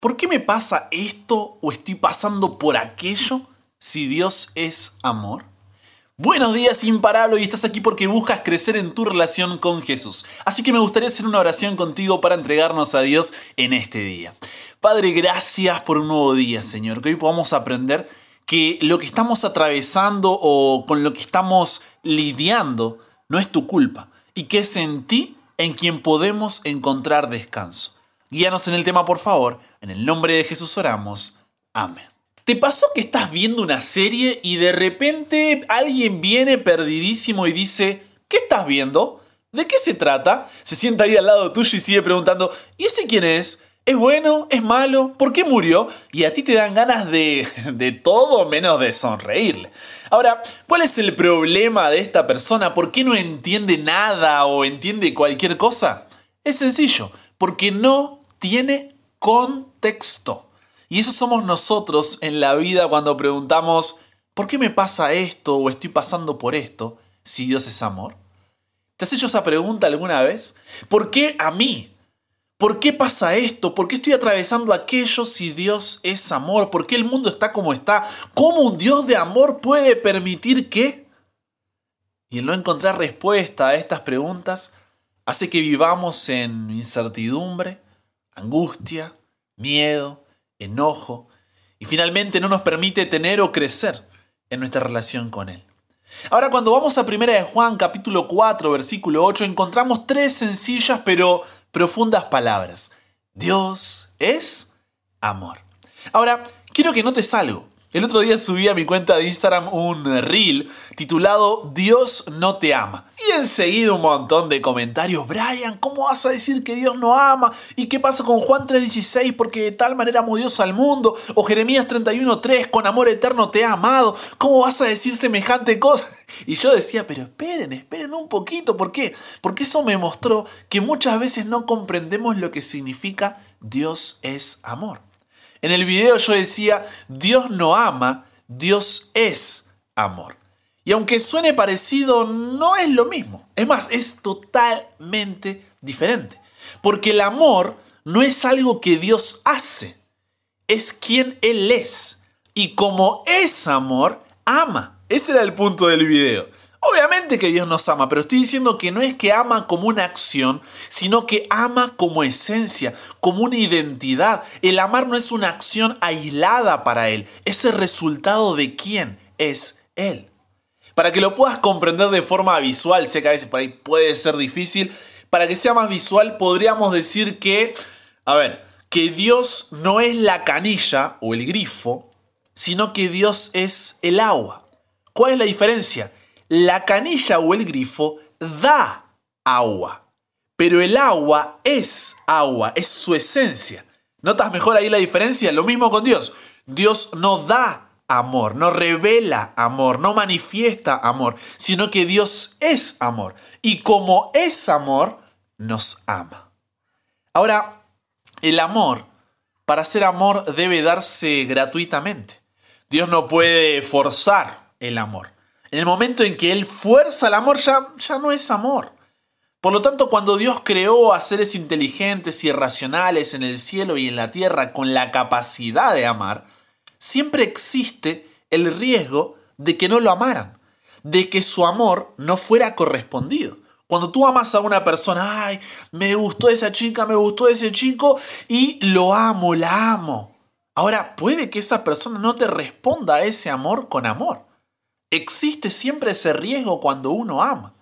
¿Por qué me pasa esto o estoy pasando por aquello si Dios es amor? Buenos días imparable y estás aquí porque buscas crecer en tu relación con Jesús. Así que me gustaría hacer una oración contigo para entregarnos a Dios en este día. Padre, gracias por un nuevo día, Señor, que hoy podamos aprender que lo que estamos atravesando o con lo que estamos lidiando no es tu culpa y que es en ti en quien podemos encontrar descanso. Guíanos en el tema, por favor. En el nombre de Jesús oramos. Amén. ¿Te pasó que estás viendo una serie y de repente alguien viene perdidísimo y dice, ¿qué estás viendo? ¿De qué se trata? Se sienta ahí al lado tuyo y sigue preguntando, ¿y ese quién es? ¿Es bueno? ¿Es malo? ¿Por qué murió? Y a ti te dan ganas de, de todo menos de sonreírle. Ahora, ¿cuál es el problema de esta persona? ¿Por qué no entiende nada o entiende cualquier cosa? Es sencillo, porque no tiene contexto. Y eso somos nosotros en la vida cuando preguntamos, ¿por qué me pasa esto o estoy pasando por esto si Dios es amor? ¿Te has hecho esa pregunta alguna vez? ¿Por qué a mí? ¿Por qué pasa esto? ¿Por qué estoy atravesando aquello si Dios es amor? ¿Por qué el mundo está como está? ¿Cómo un Dios de amor puede permitir que? Y el no encontrar respuesta a estas preguntas hace que vivamos en incertidumbre, angustia, miedo, enojo y finalmente no nos permite tener o crecer en nuestra relación con Él. Ahora cuando vamos a 1 de Juan capítulo 4 versículo 8 encontramos tres sencillas pero profundas palabras. Dios es amor. Ahora, quiero que notes algo. El otro día subí a mi cuenta de Instagram un reel titulado Dios no te ama. Y enseguida un montón de comentarios. Brian, ¿cómo vas a decir que Dios no ama? ¿Y qué pasa con Juan 3:16? Porque de tal manera amó Dios al mundo. O Jeremías 31:3, con amor eterno te ha amado. ¿Cómo vas a decir semejante cosa? Y yo decía, pero esperen, esperen un poquito. ¿Por qué? Porque eso me mostró que muchas veces no comprendemos lo que significa Dios es amor. En el video yo decía, Dios no ama, Dios es amor. Y aunque suene parecido, no es lo mismo. Es más, es totalmente diferente. Porque el amor no es algo que Dios hace, es quien Él es. Y como es amor, ama. Ese era el punto del video. Obviamente que Dios nos ama, pero estoy diciendo que no es que ama como una acción, sino que ama como esencia, como una identidad. El amar no es una acción aislada para Él, es el resultado de quién es Él. Para que lo puedas comprender de forma visual, sé que a veces por ahí puede ser difícil, para que sea más visual podríamos decir que, a ver, que Dios no es la canilla o el grifo, sino que Dios es el agua. ¿Cuál es la diferencia? La canilla o el grifo da agua, pero el agua es agua, es su esencia. ¿Notas mejor ahí la diferencia? Lo mismo con Dios. Dios no da amor, no revela amor, no manifiesta amor, sino que Dios es amor. Y como es amor, nos ama. Ahora, el amor, para ser amor, debe darse gratuitamente. Dios no puede forzar el amor. En el momento en que Él fuerza el amor ya, ya no es amor. Por lo tanto, cuando Dios creó a seres inteligentes y racionales en el cielo y en la tierra con la capacidad de amar, siempre existe el riesgo de que no lo amaran, de que su amor no fuera correspondido. Cuando tú amas a una persona, ay, me gustó esa chica, me gustó ese chico y lo amo, la amo. Ahora, puede que esa persona no te responda a ese amor con amor. Existe siempre ese riesgo cuando uno ama.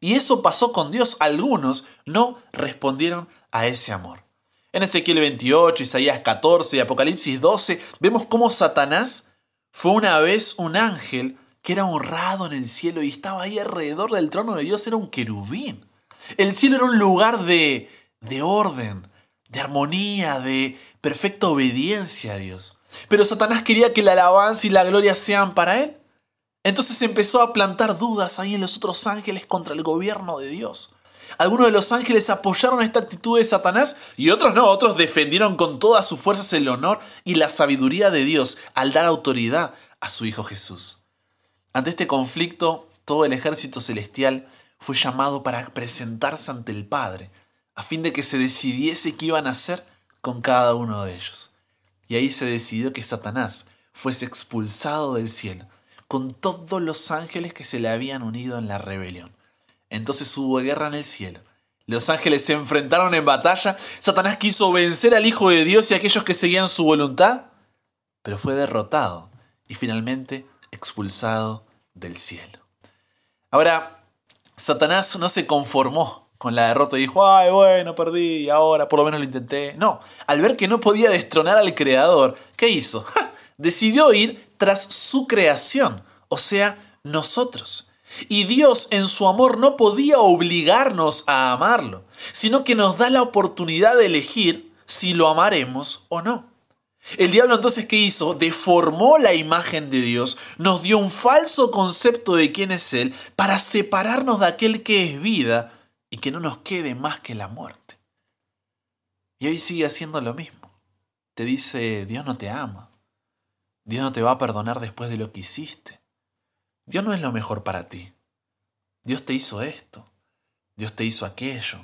Y eso pasó con Dios. Algunos no respondieron a ese amor. En Ezequiel 28, Isaías 14 y Apocalipsis 12 vemos cómo Satanás fue una vez un ángel que era honrado en el cielo y estaba ahí alrededor del trono de Dios, era un querubín. El cielo era un lugar de, de orden, de armonía, de perfecta obediencia a Dios. Pero Satanás quería que la alabanza y la gloria sean para él. Entonces empezó a plantar dudas ahí en los otros ángeles contra el gobierno de Dios. Algunos de los ángeles apoyaron esta actitud de Satanás y otros no, otros defendieron con todas sus fuerzas el honor y la sabiduría de Dios al dar autoridad a su Hijo Jesús. Ante este conflicto, todo el ejército celestial fue llamado para presentarse ante el Padre, a fin de que se decidiese qué iban a hacer con cada uno de ellos. Y ahí se decidió que Satanás fuese expulsado del cielo, con todos los ángeles que se le habían unido en la rebelión. Entonces hubo guerra en el cielo. Los ángeles se enfrentaron en batalla. Satanás quiso vencer al Hijo de Dios y a aquellos que seguían su voluntad, pero fue derrotado y finalmente expulsado del cielo. Ahora, Satanás no se conformó con la derrota y dijo, ay, bueno, perdí, ahora por lo menos lo intenté. No, al ver que no podía destronar al Creador, ¿qué hizo? Decidió ir tras su creación, o sea, nosotros. Y Dios en su amor no podía obligarnos a amarlo, sino que nos da la oportunidad de elegir si lo amaremos o no. El diablo entonces, ¿qué hizo? Deformó la imagen de Dios, nos dio un falso concepto de quién es Él para separarnos de aquel que es vida y que no nos quede más que la muerte. Y hoy sigue haciendo lo mismo. Te dice, Dios no te ama. Dios no te va a perdonar después de lo que hiciste. Dios no es lo mejor para ti. Dios te hizo esto. Dios te hizo aquello.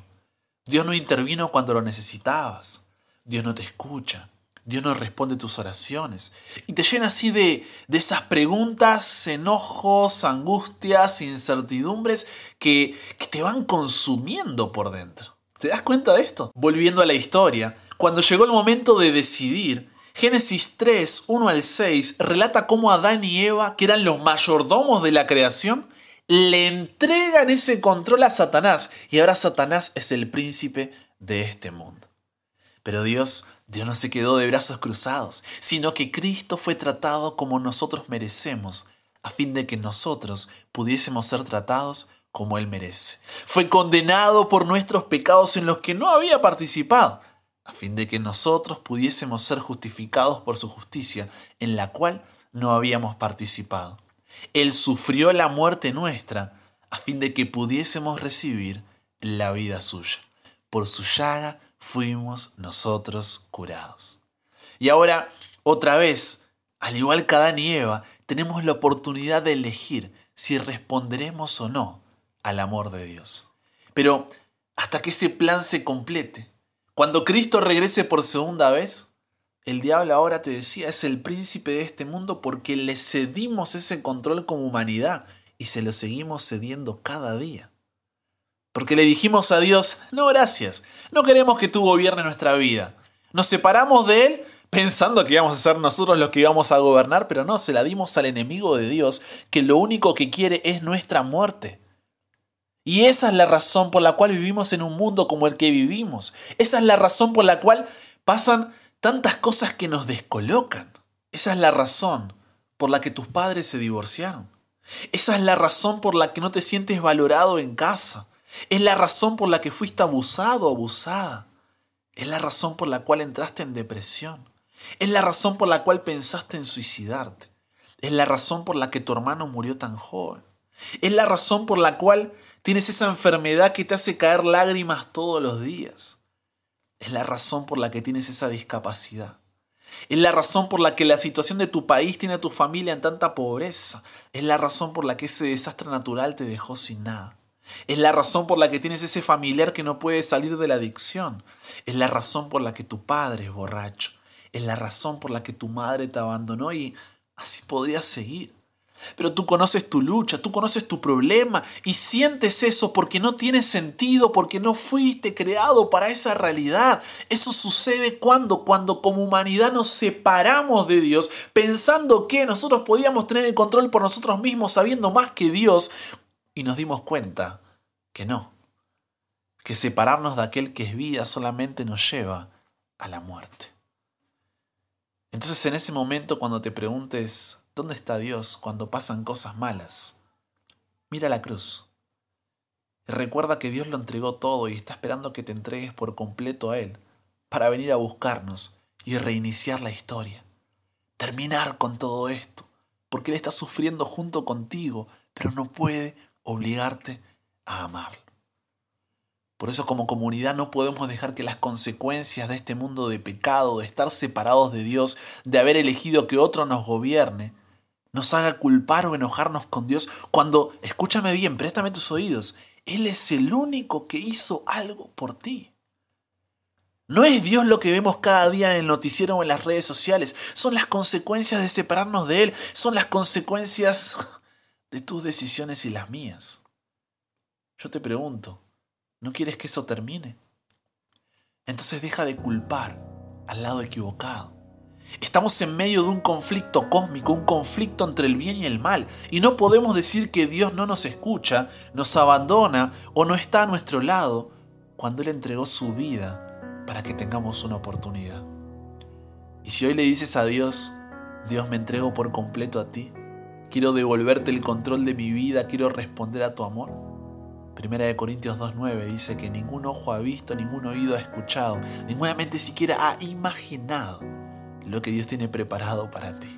Dios no intervino cuando lo necesitabas. Dios no te escucha. Dios no responde tus oraciones. Y te llena así de, de esas preguntas, enojos, angustias, incertidumbres que, que te van consumiendo por dentro. ¿Te das cuenta de esto? Volviendo a la historia, cuando llegó el momento de decidir, Génesis 3, 1 al 6 relata cómo Adán y Eva, que eran los mayordomos de la creación, le entregan ese control a Satanás y ahora Satanás es el príncipe de este mundo. Pero Dios Dios no se quedó de brazos cruzados, sino que Cristo fue tratado como nosotros merecemos, a fin de que nosotros pudiésemos ser tratados como Él merece. Fue condenado por nuestros pecados en los que no había participado, a fin de que nosotros pudiésemos ser justificados por su justicia, en la cual no habíamos participado. Él sufrió la muerte nuestra, a fin de que pudiésemos recibir la vida suya. Por su llaga fuimos nosotros curados. Y ahora, otra vez, al igual que Adán y Eva, tenemos la oportunidad de elegir si responderemos o no al amor de Dios. Pero hasta que ese plan se complete, cuando Cristo regrese por segunda vez, el diablo ahora te decía es el príncipe de este mundo porque le cedimos ese control como humanidad y se lo seguimos cediendo cada día. Porque le dijimos a Dios, no gracias, no queremos que tú gobiernes nuestra vida. Nos separamos de Él pensando que íbamos a ser nosotros los que íbamos a gobernar, pero no, se la dimos al enemigo de Dios, que lo único que quiere es nuestra muerte. Y esa es la razón por la cual vivimos en un mundo como el que vivimos. Esa es la razón por la cual pasan tantas cosas que nos descolocan. Esa es la razón por la que tus padres se divorciaron. Esa es la razón por la que no te sientes valorado en casa. Es la razón por la que fuiste abusado o abusada. Es la razón por la cual entraste en depresión. Es la razón por la cual pensaste en suicidarte. Es la razón por la que tu hermano murió tan joven. Es la razón por la cual tienes esa enfermedad que te hace caer lágrimas todos los días. Es la razón por la que tienes esa discapacidad. Es la razón por la que la situación de tu país tiene a tu familia en tanta pobreza. Es la razón por la que ese desastre natural te dejó sin nada. Es la razón por la que tienes ese familiar que no puede salir de la adicción. Es la razón por la que tu padre es borracho. Es la razón por la que tu madre te abandonó y así podrías seguir. Pero tú conoces tu lucha, tú conoces tu problema y sientes eso porque no tiene sentido, porque no fuiste creado para esa realidad. Eso sucede cuando, cuando como humanidad nos separamos de Dios, pensando que nosotros podíamos tener el control por nosotros mismos, sabiendo más que Dios, y nos dimos cuenta que no, que separarnos de aquel que es vida solamente nos lleva a la muerte. Entonces en ese momento cuando te preguntes, ¿dónde está Dios cuando pasan cosas malas? Mira la cruz. Recuerda que Dios lo entregó todo y está esperando que te entregues por completo a Él para venir a buscarnos y reiniciar la historia. Terminar con todo esto, porque Él está sufriendo junto contigo, pero no puede obligarte a amarlo. Por eso como comunidad no podemos dejar que las consecuencias de este mundo de pecado, de estar separados de Dios, de haber elegido que otro nos gobierne, nos haga culpar o enojarnos con Dios cuando, escúchame bien, préstame tus oídos, Él es el único que hizo algo por ti. No es Dios lo que vemos cada día en el noticiero o en las redes sociales. Son las consecuencias de separarnos de Él. Son las consecuencias de tus decisiones y las mías. Yo te pregunto, ¿no quieres que eso termine? Entonces deja de culpar al lado equivocado. Estamos en medio de un conflicto cósmico, un conflicto entre el bien y el mal, y no podemos decir que Dios no nos escucha, nos abandona o no está a nuestro lado cuando Él entregó su vida para que tengamos una oportunidad. Y si hoy le dices a Dios, Dios me entrego por completo a ti, quiero devolverte el control de mi vida, quiero responder a tu amor. Primera de Corintios 2.9 dice que ningún ojo ha visto, ningún oído ha escuchado, ninguna mente siquiera ha imaginado lo que Dios tiene preparado para ti.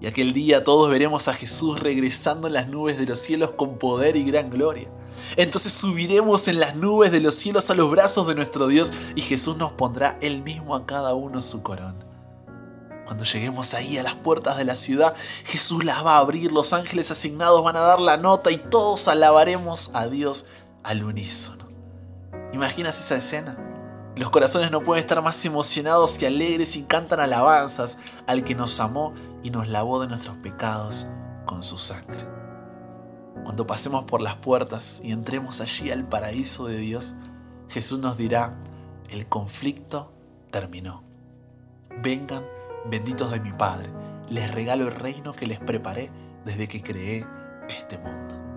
Y aquel día todos veremos a Jesús regresando en las nubes de los cielos con poder y gran gloria. Entonces subiremos en las nubes de los cielos a los brazos de nuestro Dios y Jesús nos pondrá él mismo a cada uno su corona. Cuando lleguemos ahí a las puertas de la ciudad, Jesús las va a abrir, los ángeles asignados van a dar la nota y todos alabaremos a Dios al unísono. ¿Imaginas esa escena? Los corazones no pueden estar más emocionados y alegres y cantan alabanzas al que nos amó y nos lavó de nuestros pecados con su sangre. Cuando pasemos por las puertas y entremos allí al paraíso de Dios, Jesús nos dirá, el conflicto terminó. Vengan, benditos de mi Padre, les regalo el reino que les preparé desde que creé este mundo.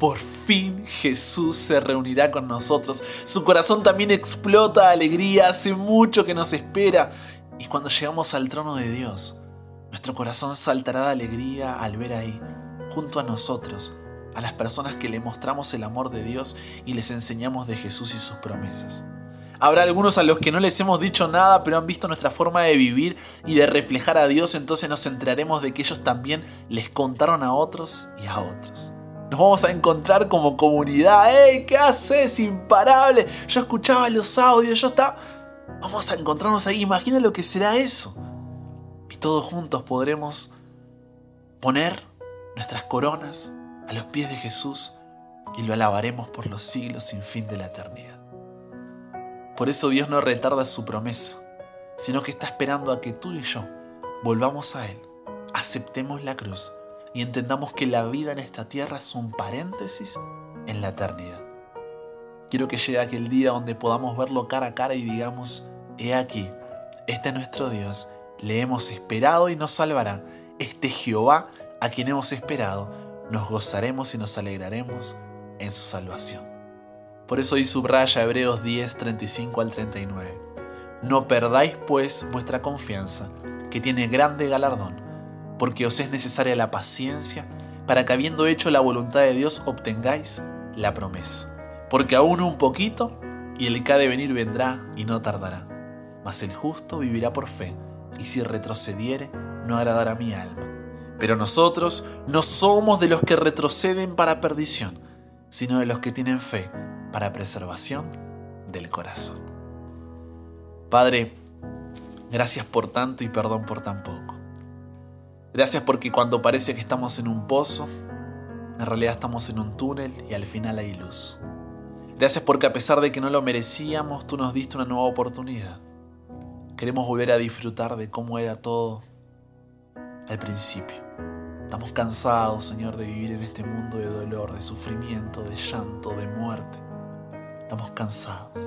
Por fin Jesús se reunirá con nosotros. Su corazón también explota de alegría. Hace mucho que nos espera. Y cuando llegamos al trono de Dios, nuestro corazón saltará de alegría al ver ahí, junto a nosotros, a las personas que le mostramos el amor de Dios y les enseñamos de Jesús y sus promesas. Habrá algunos a los que no les hemos dicho nada, pero han visto nuestra forma de vivir y de reflejar a Dios, entonces nos enteraremos de que ellos también les contaron a otros y a otros. Nos vamos a encontrar como comunidad. ¡Ey! ¿Qué haces? Imparable. Yo escuchaba los audios, yo estaba... Vamos a encontrarnos ahí. Imagina lo que será eso. Y todos juntos podremos poner nuestras coronas a los pies de Jesús y lo alabaremos por los siglos sin fin de la eternidad. Por eso Dios no retarda su promesa, sino que está esperando a que tú y yo volvamos a Él, aceptemos la cruz y entendamos que la vida en esta tierra es un paréntesis en la eternidad. Quiero que llegue aquel día donde podamos verlo cara a cara y digamos, he aquí, este es nuestro Dios, le hemos esperado y nos salvará. Este Jehová a quien hemos esperado, nos gozaremos y nos alegraremos en su salvación. Por eso hoy subraya Hebreos 10, 35 al 39. No perdáis pues vuestra confianza, que tiene grande galardón porque os es necesaria la paciencia, para que habiendo hecho la voluntad de Dios obtengáis la promesa. Porque aún un poquito, y el que ha de venir vendrá y no tardará. Mas el justo vivirá por fe, y si retrocediere, no agradará mi alma. Pero nosotros no somos de los que retroceden para perdición, sino de los que tienen fe para preservación del corazón. Padre, gracias por tanto y perdón por tan poco. Gracias porque cuando parece que estamos en un pozo, en realidad estamos en un túnel y al final hay luz. Gracias porque a pesar de que no lo merecíamos, tú nos diste una nueva oportunidad. Queremos volver a disfrutar de cómo era todo al principio. Estamos cansados, Señor, de vivir en este mundo de dolor, de sufrimiento, de llanto, de muerte. Estamos cansados.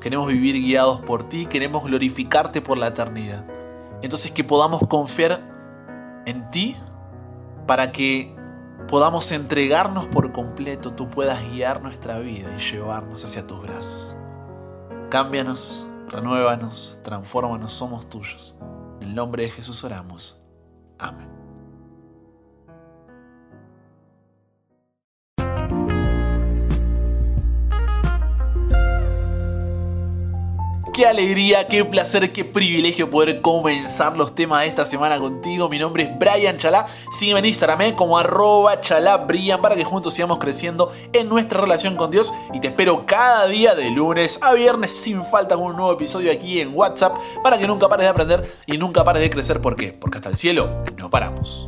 Queremos vivir guiados por ti, queremos glorificarte por la eternidad. Entonces que podamos confiar en ti para que podamos entregarnos por completo, tú puedas guiar nuestra vida y llevarnos hacia tus brazos. Cámbianos, renuévanos, transfórmanos, somos tuyos. En el nombre de Jesús oramos. Amén. Qué alegría, qué placer, qué privilegio poder comenzar los temas de esta semana contigo. Mi nombre es Brian Chalá. Sígueme en Instagram ¿eh? como arroba chalabrian para que juntos sigamos creciendo en nuestra relación con Dios. Y te espero cada día de lunes a viernes sin falta con un nuevo episodio aquí en WhatsApp para que nunca pares de aprender y nunca pares de crecer. ¿Por qué? Porque hasta el cielo no paramos.